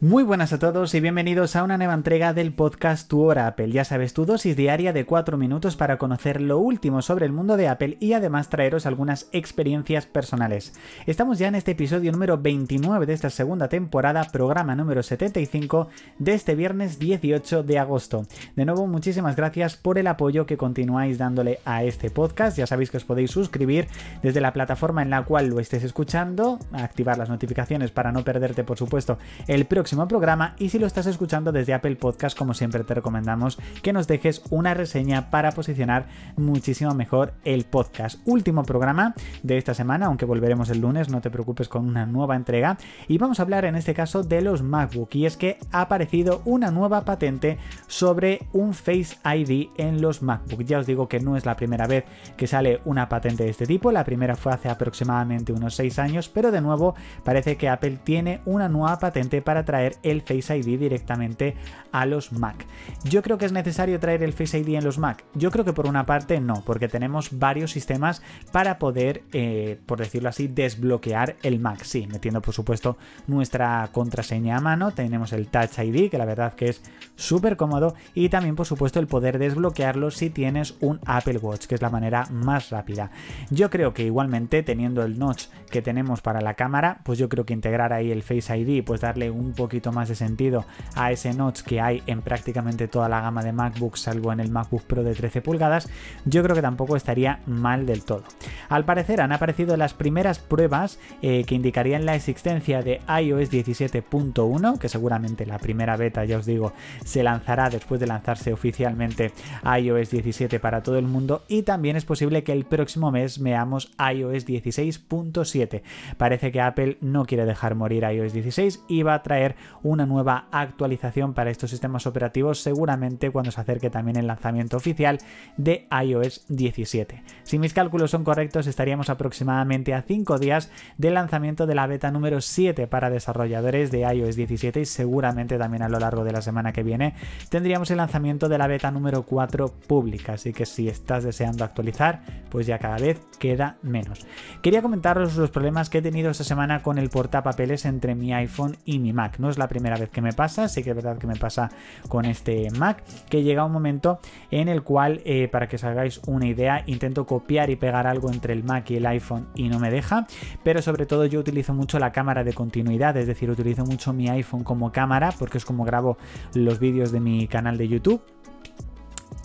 Muy buenas a todos y bienvenidos a una nueva entrega del podcast Tu Hora Apple. Ya sabes, tu dosis diaria de 4 minutos para conocer lo último sobre el mundo de Apple y además traeros algunas experiencias personales. Estamos ya en este episodio número 29 de esta segunda temporada, programa número 75 de este viernes 18 de agosto. De nuevo, muchísimas gracias por el apoyo que continuáis dándole a este podcast. Ya sabéis que os podéis suscribir desde la plataforma en la cual lo estés escuchando, activar las notificaciones para no perderte, por supuesto, el próximo programa y si lo estás escuchando desde Apple Podcast, como siempre te recomendamos que nos dejes una reseña para posicionar muchísimo mejor el podcast. Último programa de esta semana, aunque volveremos el lunes, no te preocupes con una nueva entrega. Y vamos a hablar en este caso de los MacBook y es que ha aparecido una nueva patente sobre un Face ID en los MacBook. Ya os digo que no es la primera vez que sale una patente de este tipo, la primera fue hace aproximadamente unos 6 años, pero de nuevo parece que Apple tiene una nueva patente para traer el Face ID directamente a los Mac. Yo creo que es necesario traer el Face ID en los Mac. Yo creo que por una parte no, porque tenemos varios sistemas para poder, eh, por decirlo así, desbloquear el Mac. Sí, metiendo por supuesto nuestra contraseña a mano. Tenemos el Touch ID, que la verdad que es súper cómodo. Y también por supuesto el poder desbloquearlo si tienes un Apple Watch, que es la manera más rápida. Yo creo que igualmente teniendo el notch que tenemos para la cámara, pues yo creo que integrar ahí el Face ID, pues darle un poco poquito más de sentido a ese notch que hay en prácticamente toda la gama de MacBooks, salvo en el MacBook Pro de 13 pulgadas, yo creo que tampoco estaría mal del todo. Al parecer han aparecido las primeras pruebas eh, que indicarían la existencia de iOS 17.1, que seguramente la primera beta, ya os digo, se lanzará después de lanzarse oficialmente iOS 17 para todo el mundo y también es posible que el próximo mes veamos iOS 16.7. Parece que Apple no quiere dejar morir iOS 16 y va a traer una nueva actualización para estos sistemas operativos seguramente cuando se acerque también el lanzamiento oficial de iOS 17. Si mis cálculos son correctos estaríamos aproximadamente a 5 días del lanzamiento de la beta número 7 para desarrolladores de iOS 17 y seguramente también a lo largo de la semana que viene tendríamos el lanzamiento de la beta número 4 pública, así que si estás deseando actualizar pues ya cada vez queda menos. Quería comentaros los problemas que he tenido esta semana con el portapapeles entre mi iPhone y mi Mac no es la primera vez que me pasa, sí que es verdad que me pasa con este Mac, que llega un momento en el cual, eh, para que os hagáis una idea, intento copiar y pegar algo entre el Mac y el iPhone y no me deja, pero sobre todo yo utilizo mucho la cámara de continuidad, es decir, utilizo mucho mi iPhone como cámara, porque es como grabo los vídeos de mi canal de YouTube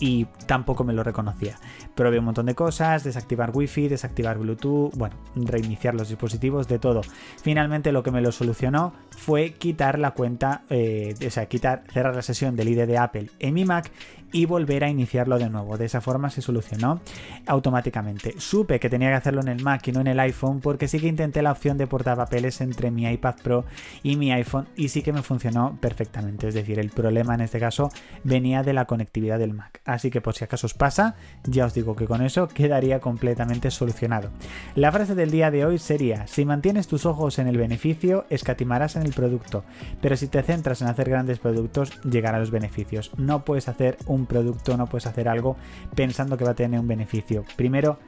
y tampoco me lo reconocía. Probé un montón de cosas, desactivar Wi-Fi, desactivar Bluetooth, bueno, reiniciar los dispositivos, de todo. Finalmente lo que me lo solucionó fue quitar la cuenta, eh, o sea, quitar, cerrar la sesión del ID de Apple en mi Mac y volver a iniciarlo de nuevo. De esa forma se solucionó automáticamente. Supe que tenía que hacerlo en el Mac y no en el iPhone porque sí que intenté la opción de portapapeles entre mi iPad Pro y mi iPhone y sí que me funcionó perfectamente. Es decir, el problema en este caso venía de la conectividad del Mac. Así que por si acaso os pasa, ya os digo que con eso quedaría completamente solucionado. La frase del día de hoy sería, si mantienes tus ojos en el beneficio, escatimarás en el producto, pero si te centras en hacer grandes productos, llegarán los beneficios. No puedes hacer un producto, no puedes hacer algo pensando que va a tener un beneficio. Primero,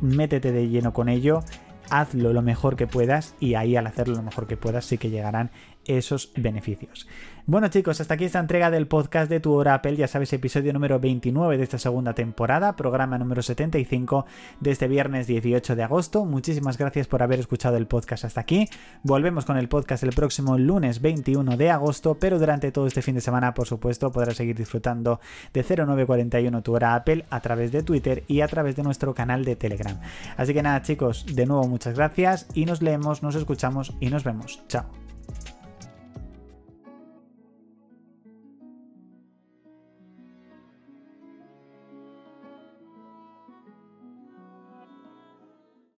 métete de lleno con ello, hazlo lo mejor que puedas y ahí al hacerlo lo mejor que puedas sí que llegarán esos beneficios. Bueno chicos, hasta aquí esta entrega del podcast de Tu Hora Apple, ya sabes, episodio número 29 de esta segunda temporada, programa número 75 de este viernes 18 de agosto. Muchísimas gracias por haber escuchado el podcast hasta aquí. Volvemos con el podcast el próximo lunes 21 de agosto, pero durante todo este fin de semana, por supuesto, podrás seguir disfrutando de 0941 Tu Hora Apple a través de Twitter y a través de nuestro canal de Telegram. Así que nada chicos, de nuevo muchas gracias y nos leemos, nos escuchamos y nos vemos. Chao.